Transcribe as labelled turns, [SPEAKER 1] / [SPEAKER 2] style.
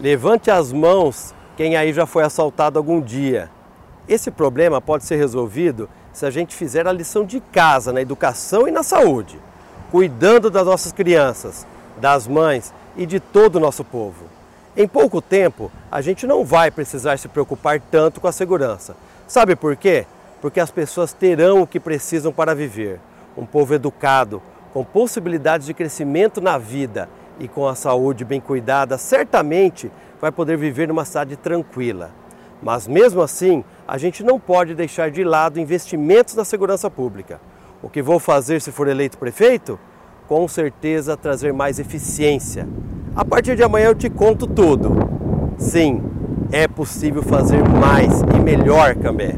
[SPEAKER 1] Levante as mãos quem aí já foi assaltado algum dia. Esse problema pode ser resolvido se a gente fizer a lição de casa na educação e na saúde, cuidando das nossas crianças, das mães e de todo o nosso povo. Em pouco tempo, a gente não vai precisar se preocupar tanto com a segurança. Sabe por quê? Porque as pessoas terão o que precisam para viver. Um povo educado, com possibilidades de crescimento na vida e com a saúde bem cuidada, certamente vai poder viver numa cidade tranquila. Mas mesmo assim, a gente não pode deixar de lado investimentos na segurança pública. O que vou fazer se for eleito prefeito? Com certeza trazer mais eficiência. A partir de amanhã eu te conto tudo. Sim, é possível fazer mais e melhor, Cambé.